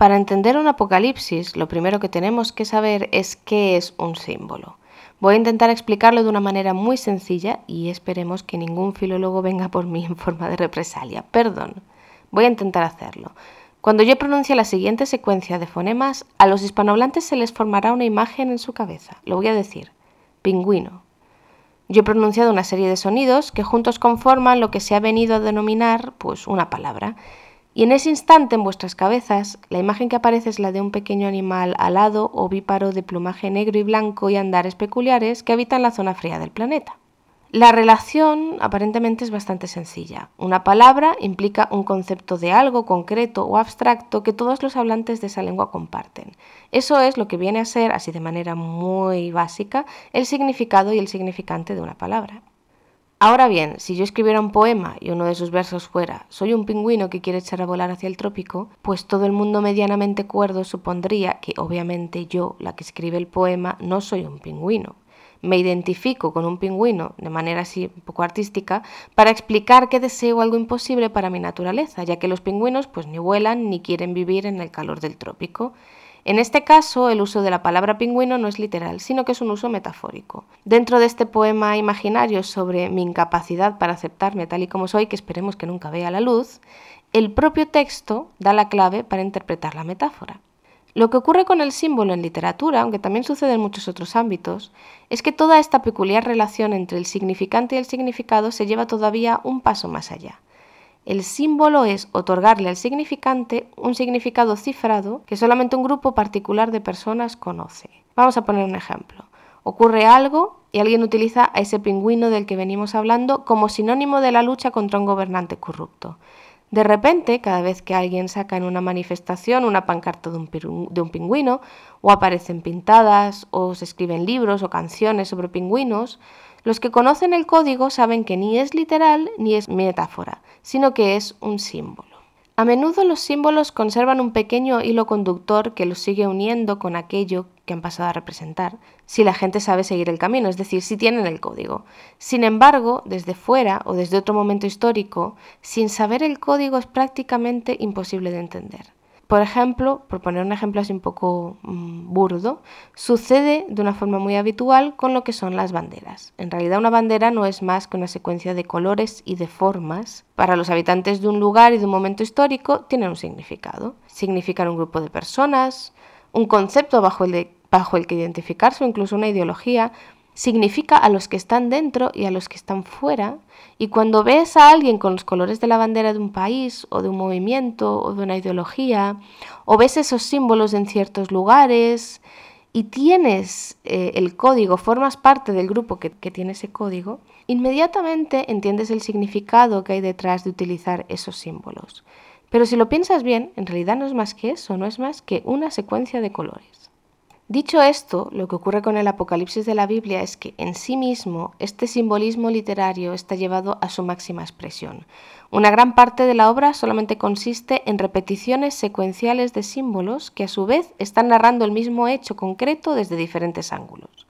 Para entender un apocalipsis, lo primero que tenemos que saber es qué es un símbolo. Voy a intentar explicarlo de una manera muy sencilla y esperemos que ningún filólogo venga por mí en forma de represalia. Perdón. Voy a intentar hacerlo. Cuando yo pronuncie la siguiente secuencia de fonemas, a los hispanohablantes se les formará una imagen en su cabeza. Lo voy a decir. Pingüino. Yo he pronunciado una serie de sonidos que juntos conforman lo que se ha venido a denominar pues una palabra. Y en ese instante en vuestras cabezas, la imagen que aparece es la de un pequeño animal alado o de plumaje negro y blanco y andares peculiares que habita en la zona fría del planeta. La relación aparentemente es bastante sencilla. Una palabra implica un concepto de algo concreto o abstracto que todos los hablantes de esa lengua comparten. Eso es lo que viene a ser, así de manera muy básica, el significado y el significante de una palabra. Ahora bien, si yo escribiera un poema y uno de sus versos fuera Soy un pingüino que quiere echar a volar hacia el trópico, pues todo el mundo medianamente cuerdo supondría que obviamente yo, la que escribe el poema, no soy un pingüino. Me identifico con un pingüino de manera así un poco artística para explicar que deseo algo imposible para mi naturaleza, ya que los pingüinos pues ni vuelan ni quieren vivir en el calor del trópico. En este caso, el uso de la palabra pingüino no es literal, sino que es un uso metafórico. Dentro de este poema imaginario sobre mi incapacidad para aceptarme tal y como soy, que esperemos que nunca vea la luz, el propio texto da la clave para interpretar la metáfora. Lo que ocurre con el símbolo en literatura, aunque también sucede en muchos otros ámbitos, es que toda esta peculiar relación entre el significante y el significado se lleva todavía un paso más allá. El símbolo es otorgarle al significante un significado cifrado que solamente un grupo particular de personas conoce. Vamos a poner un ejemplo. Ocurre algo y alguien utiliza a ese pingüino del que venimos hablando como sinónimo de la lucha contra un gobernante corrupto. De repente, cada vez que alguien saca en una manifestación una pancarta de un, pingüino, o aparecen pintadas, o se escriben libros o canciones sobre pingüinos, los que conocen el código saben que ni es literal ni es metáfora, sino que es un símbolo. A menudo los símbolos conservan un pequeño hilo conductor que los sigue uniendo con aquello que han pasado a representar, si la gente sabe seguir el camino, es decir, si tienen el código. Sin embargo, desde fuera o desde otro momento histórico, sin saber el código es prácticamente imposible de entender. Por ejemplo, por poner un ejemplo así un poco mm, burdo, sucede de una forma muy habitual con lo que son las banderas. En realidad una bandera no es más que una secuencia de colores y de formas. Para los habitantes de un lugar y de un momento histórico tienen un significado. Significan un grupo de personas, un concepto bajo el, bajo el que identificarse o incluso una ideología, significa a los que están dentro y a los que están fuera. Y cuando ves a alguien con los colores de la bandera de un país o de un movimiento o de una ideología, o ves esos símbolos en ciertos lugares y tienes eh, el código, formas parte del grupo que, que tiene ese código, inmediatamente entiendes el significado que hay detrás de utilizar esos símbolos. Pero si lo piensas bien, en realidad no es más que eso, no es más que una secuencia de colores. Dicho esto, lo que ocurre con el Apocalipsis de la Biblia es que en sí mismo este simbolismo literario está llevado a su máxima expresión. Una gran parte de la obra solamente consiste en repeticiones secuenciales de símbolos que a su vez están narrando el mismo hecho concreto desde diferentes ángulos.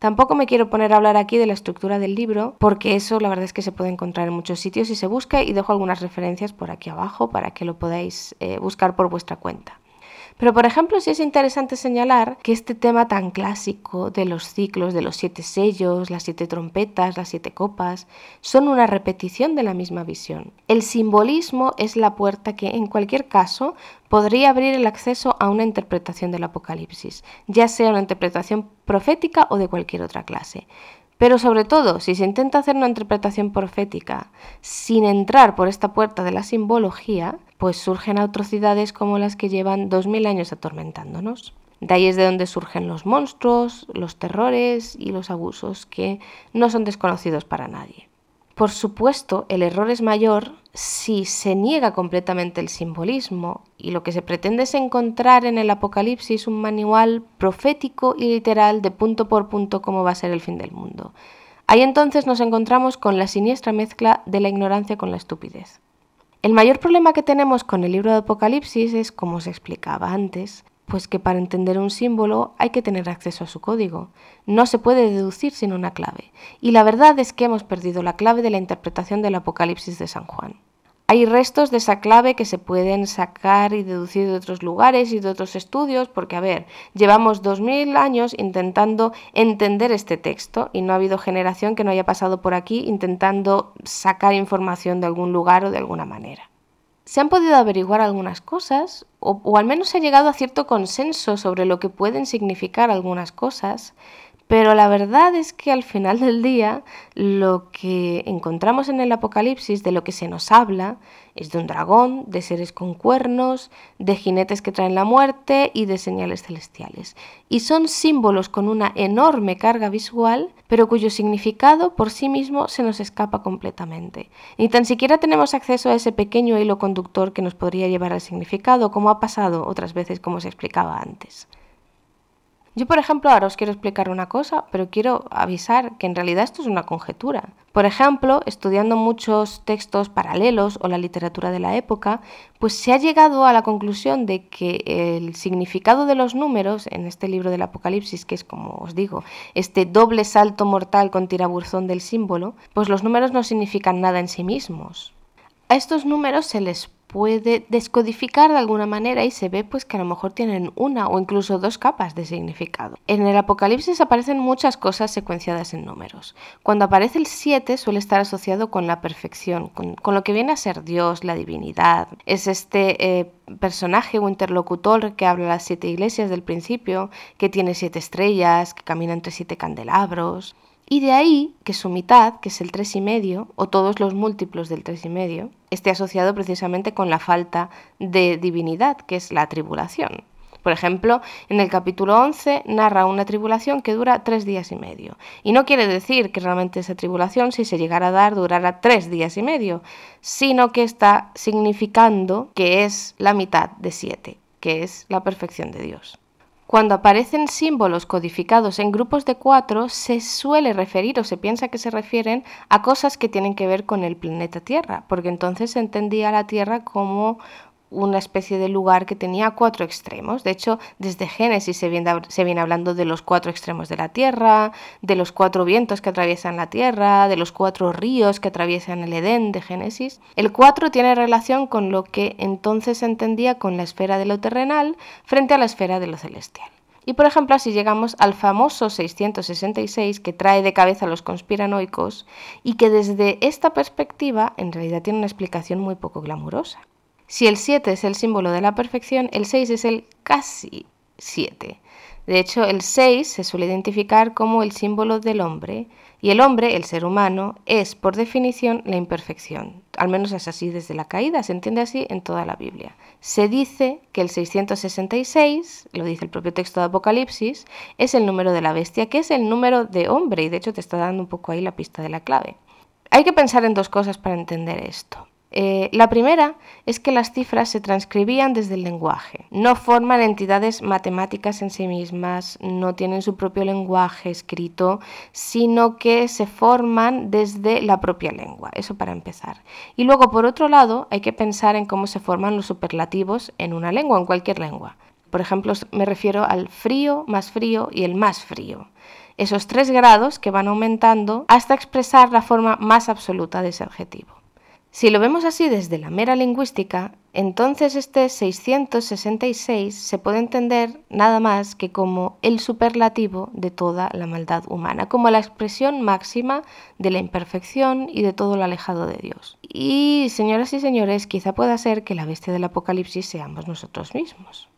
Tampoco me quiero poner a hablar aquí de la estructura del libro, porque eso la verdad es que se puede encontrar en muchos sitios y se busca y dejo algunas referencias por aquí abajo para que lo podáis eh, buscar por vuestra cuenta. Pero, por ejemplo, sí es interesante señalar que este tema tan clásico de los ciclos, de los siete sellos, las siete trompetas, las siete copas, son una repetición de la misma visión. El simbolismo es la puerta que, en cualquier caso, podría abrir el acceso a una interpretación del Apocalipsis, ya sea una interpretación profética o de cualquier otra clase. Pero sobre todo, si se intenta hacer una interpretación profética sin entrar por esta puerta de la simbología, pues surgen atrocidades como las que llevan dos mil años atormentándonos. De ahí es de donde surgen los monstruos, los terrores y los abusos que no son desconocidos para nadie. Por supuesto, el error es mayor si se niega completamente el simbolismo y lo que se pretende es encontrar en el Apocalipsis un manual profético y literal de punto por punto cómo va a ser el fin del mundo. Ahí entonces nos encontramos con la siniestra mezcla de la ignorancia con la estupidez. El mayor problema que tenemos con el libro de Apocalipsis es, como os explicaba antes, pues que para entender un símbolo hay que tener acceso a su código. No se puede deducir sin una clave. Y la verdad es que hemos perdido la clave de la interpretación del Apocalipsis de San Juan. Hay restos de esa clave que se pueden sacar y deducir de otros lugares y de otros estudios, porque, a ver, llevamos 2000 años intentando entender este texto y no ha habido generación que no haya pasado por aquí intentando sacar información de algún lugar o de alguna manera se han podido averiguar algunas cosas, o, al menos se ha llegado a cierto consenso sobre lo que pueden significar algunas cosas, pero la verdad es que al final del día lo que encontramos en el Apocalipsis, de lo que se nos habla, es de un dragón, de seres con cuernos, de jinetes que traen la muerte y de señales celestiales. Y son símbolos con una enorme carga visual, pero cuyo significado por sí mismo se nos escapa completamente. Ni tan siquiera tenemos acceso a ese pequeño hilo conductor que nos podría llevar al significado, como ha pasado otras veces como se explicaba antes. Yo, por ejemplo, ahora os quiero explicar una cosa, pero quiero avisar que en realidad esto es una conjetura. Por ejemplo, estudiando muchos textos paralelos o la literatura de la época, pues se ha llegado a la conclusión de que el significado de los números en este libro del Apocalipsis, que es como os digo, este doble salto mortal con tiraburzón del símbolo, pues los números no significan nada en sí mismos. A estos números se les puede descodificar de alguna manera y se ve pues que a lo mejor tienen una o incluso dos capas de significado. En el Apocalipsis aparecen muchas cosas secuenciadas en números. Cuando aparece el 7 suele estar asociado con la perfección, con, lo que viene a ser Dios, la divinidad. Es este eh, personaje o interlocutor que habla las siete iglesias del principio, que tiene siete estrellas, que camina entre siete candelabros. Y de ahí que su mitad, que es el 3,5, o todos los múltiplos del 3,5, esté asociado precisamente con la falta de divinidad, que es la tribulación. Por ejemplo, en el capítulo 11 narra una tribulación que dura tres días y medio. Y no quiere decir que realmente esa tribulación, si se llegara a dar, durara tres días y medio, sino que está significando que es la mitad de siete, que es la perfección de Dios. Cuando aparecen símbolos codificados en grupos de cuatro, se suele referir o se piensa que se refieren a cosas que tienen que ver con el planeta Tierra, porque entonces se entendía la Tierra como una especie de lugar que tenía cuatro extremos. De hecho, desde Génesis se viene, hablando de los cuatro extremos de la Tierra, de los cuatro vientos que atraviesan la Tierra, de los cuatro ríos que atraviesan el Edén de Génesis. El cuatro tiene relación con lo que entonces se entendía con la esfera de lo terrenal frente a la esfera de lo celestial. Y por ejemplo, así llegamos al famoso 666 que trae de cabeza a los conspiranoicos y que desde esta perspectiva en realidad tiene una explicación muy poco glamurosa. Si el 7 es el símbolo de la perfección, el 6 es el casi 7. De hecho, el 6 se suele identificar como el símbolo del hombre y el hombre, el ser humano, es por definición la imperfección. Al menos es así desde la caída, se entiende así en toda la Biblia. Se dice que el 666, lo dice el propio texto de Apocalipsis, es el número de la bestia, que es el número de hombre y de hecho te está dando un poco ahí la pista de la clave. Hay que pensar en dos cosas para entender esto. Eh, la primera es que las cifras se transcribían desde el lenguaje. No forman entidades matemáticas en sí mismas, no tienen su propio lenguaje escrito, sino que se forman desde la propia lengua. Eso para empezar. Y luego, por otro lado, hay que pensar en cómo se forman los superlativos en una lengua, en cualquier lengua. Por ejemplo, me refiero al frío, más frío y el más frío. Esos tres grados que van aumentando hasta expresar la forma más absoluta de ese adjetivo. Si lo vemos así desde la mera lingüística, entonces este 666 se puede entender nada más que como el superlativo de toda la maldad humana, como la expresión máxima de la imperfección y de todo lo alejado de Dios. Y, señoras y señores, quizá pueda ser que la bestia del Apocalipsis seamos nosotros mismos.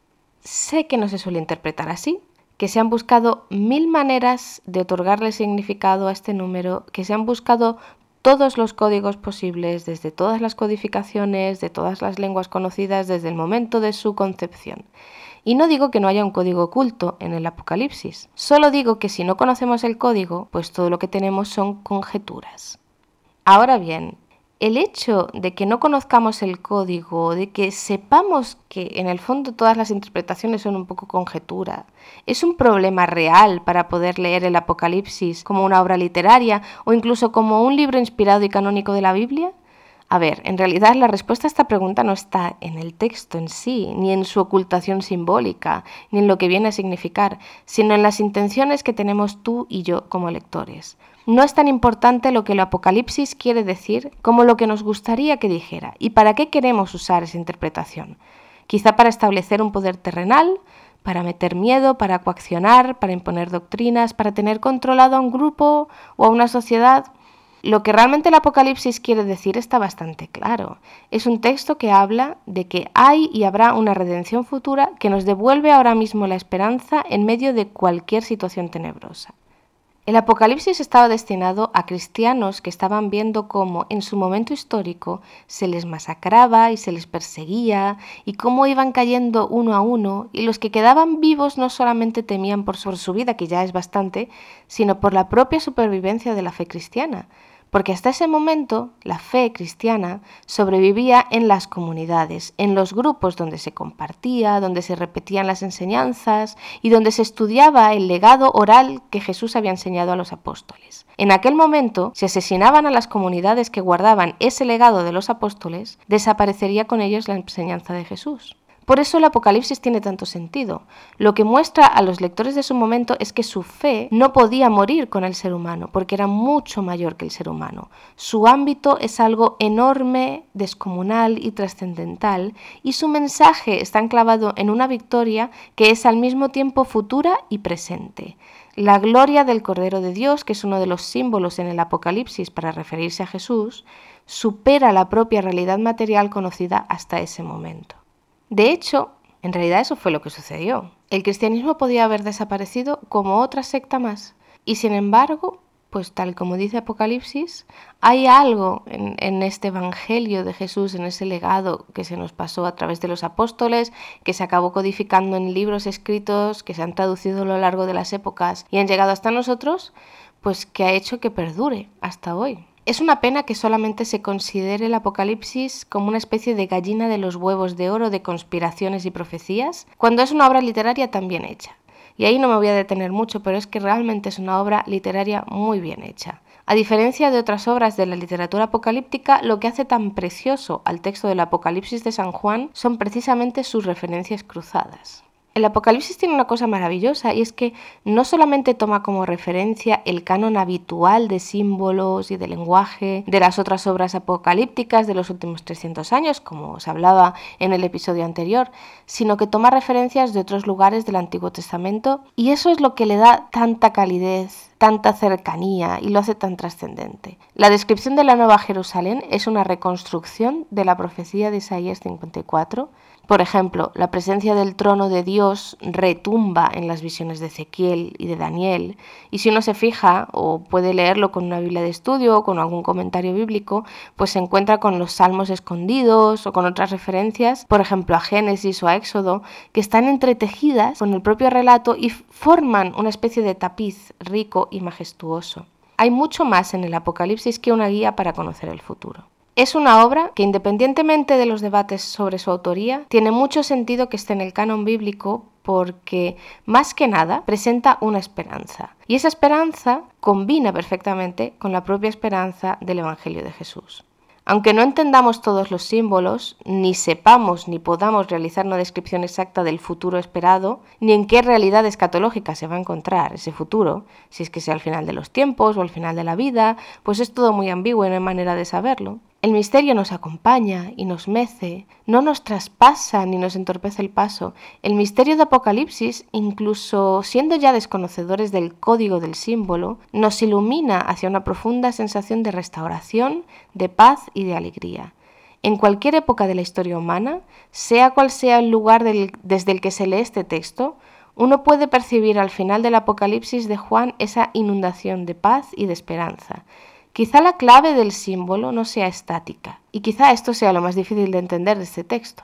Sé que no se suele interpretar así, que se han buscado mil maneras de otorgarle significado a este número, que se han buscado todos los códigos posibles, desde todas las codificaciones, de todas las lenguas conocidas desde el momento de su concepción. Y no digo que no haya un código oculto en el Apocalipsis, solo digo que si no conocemos el código, pues todo lo que tenemos son conjeturas. Ahora bien, el hecho de que no conozcamos el código, de que sepamos que en el fondo todas las interpretaciones son un poco conjetura, es un problema real para poder leer el Apocalipsis como una obra literaria o incluso como un libro inspirado y canónico de la Biblia? A ver, en realidad la respuesta a esta pregunta no está en el texto en sí, ni en su ocultación simbólica, ni en lo que viene a significar, sino en las intenciones que tenemos tú y yo como lectores. No es tan importante lo que el Apocalipsis quiere decir como lo que nos gustaría que dijera y para qué queremos usar esa interpretación. Quizá para establecer un poder terrenal, para meter miedo, para coaccionar, para imponer doctrinas, para tener controlado a un grupo o a una sociedad. Lo que realmente el Apocalipsis quiere decir está bastante claro. Es un texto que habla de que hay y habrá una redención futura que nos devuelve ahora mismo la esperanza en medio de cualquier situación tenebrosa. El Apocalipsis estaba destinado a cristianos que estaban viendo cómo en su momento histórico se les masacraba y se les perseguía y cómo iban cayendo uno a uno y los que quedaban vivos no solamente temían por su vida, que ya es bastante, sino por la propia supervivencia de la fe cristiana, porque hasta ese momento la fe cristiana sobrevivía en las comunidades, en los grupos donde se compartía, donde se repetían las enseñanzas y donde se estudiaba el legado oral que Jesús había enseñado a los apóstoles. En aquel momento, si asesinaban a las comunidades que guardaban ese legado de los apóstoles, desaparecería con ellos la enseñanza de Jesús. Por eso el Apocalipsis tiene tanto sentido. Lo que muestra a los lectores de su momento es que su fe no podía morir con el ser humano, porque era mucho mayor que el ser humano. Su ámbito es algo enorme, descomunal y trascendental, y su mensaje está enclavado en una victoria que es al mismo tiempo futura y presente. La gloria del Cordero de Dios, que es uno de los símbolos en el Apocalipsis para referirse a Jesús, supera la propia realidad material conocida hasta ese momento. De hecho, en realidad eso fue lo que sucedió. El cristianismo podía haber desaparecido como otra secta más. Y sin embargo, pues tal como dice Apocalipsis, hay algo en, este Evangelio de Jesús, en ese legado que se nos pasó a través de los apóstoles, que se acabó codificando en libros escritos, que se han traducido a lo largo de las épocas y han llegado hasta nosotros, pues que ha hecho que perdure hasta hoy. Es una pena que solamente se considere el Apocalipsis como una especie de gallina de los huevos de oro de conspiraciones y profecías, cuando es una obra literaria tan bien hecha. Y ahí no me voy a detener mucho, pero es que realmente es una obra literaria muy bien hecha. A diferencia de otras obras de la literatura apocalíptica, lo que hace tan precioso al texto del Apocalipsis de San Juan son precisamente sus referencias cruzadas. El Apocalipsis tiene una cosa maravillosa y es que no solamente toma como referencia el canon habitual de símbolos y de lenguaje de las otras obras apocalípticas de los últimos 300 años, como os hablaba en el episodio anterior, sino que toma referencias de otros lugares del Antiguo Testamento y eso es lo que le da tanta calidez tanta cercanía y lo hace tan trascendente. La descripción de la Nueva Jerusalén es una reconstrucción de la profecía de Isaías 54 por ejemplo, la presencia del trono de Dios retumba en las visiones de Ezequiel y de Daniel, y si uno se fija o puede leerlo con una Biblia de estudio o con algún comentario bíblico, pues se encuentra con los salmos escondidos o con otras referencias, por ejemplo a Génesis o a Éxodo, que están entretejidas con el propio relato y forman una especie de tapiz rico y majestuoso. Hay mucho más en el Apocalipsis que una guía para conocer el futuro. Es una obra que, independientemente de los debates sobre su autoría, tiene mucho sentido que esté en el canon bíblico porque, más que nada, presenta una esperanza. Y esa esperanza combina perfectamente con la propia esperanza del Evangelio de Jesús. Aunque no entendamos todos los símbolos, ni sepamos ni podamos realizar una descripción exacta del futuro esperado, ni en qué realidad escatológica se va a encontrar ese futuro, si es que sea al final de los tiempos o al final de la vida, pues es todo muy ambiguo y no hay manera de saberlo. El misterio nos acompaña y nos mece, no nos traspasa ni nos entorpece el paso. El misterio de Apocalipsis, incluso siendo ya desconocedores del código del símbolo, nos ilumina hacia una profunda sensación de restauración, de paz y de alegría. En cualquier época de la historia humana, sea cual sea el lugar desde el que se lee este texto, uno puede percibir al final del Apocalipsis de Juan esa inundación de paz y de esperanza Quizá la clave del símbolo no sea estática, y quizá esto sea lo más difícil de entender de este texto.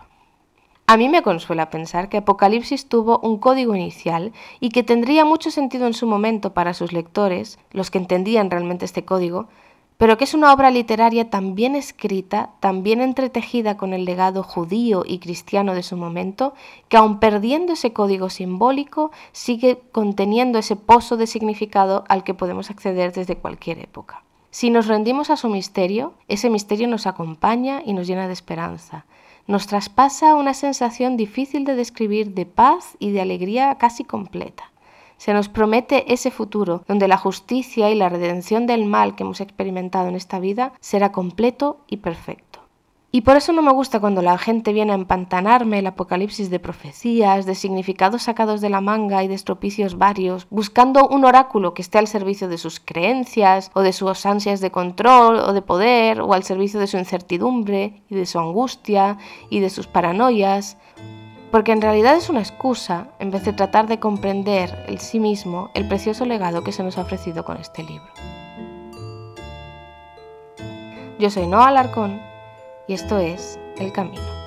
A mí me consuela pensar que Apocalipsis tuvo un código inicial y que tendría mucho sentido en su momento para sus lectores, los que entendían realmente este código, pero que es una obra literaria tan bien escrita, tan bien entretejida con el legado judío y cristiano de su momento, que aun perdiendo ese código simbólico, sigue conteniendo ese pozo de significado al que podemos acceder desde cualquier época. Si nos rendimos a su misterio, ese misterio nos acompaña y nos llena de esperanza. Nos traspasa una sensación difícil de describir de paz y de alegría casi completa. Se nos promete ese futuro donde la justicia y la redención del mal que hemos experimentado en esta vida será completo y perfecto. Y por eso no me gusta cuando la gente viene a empantanarme el apocalipsis de profecías, de significados sacados de la manga y de estropicios varios, buscando un oráculo que esté al servicio de sus creencias o de sus ansias de control o de poder o al servicio de su incertidumbre y de su angustia y de sus paranoias, porque en realidad es una excusa en vez de tratar de comprender el sí mismo el precioso legado que se nos ha ofrecido con este libro. Yo soy Noah Alarcón y esto es El Camino.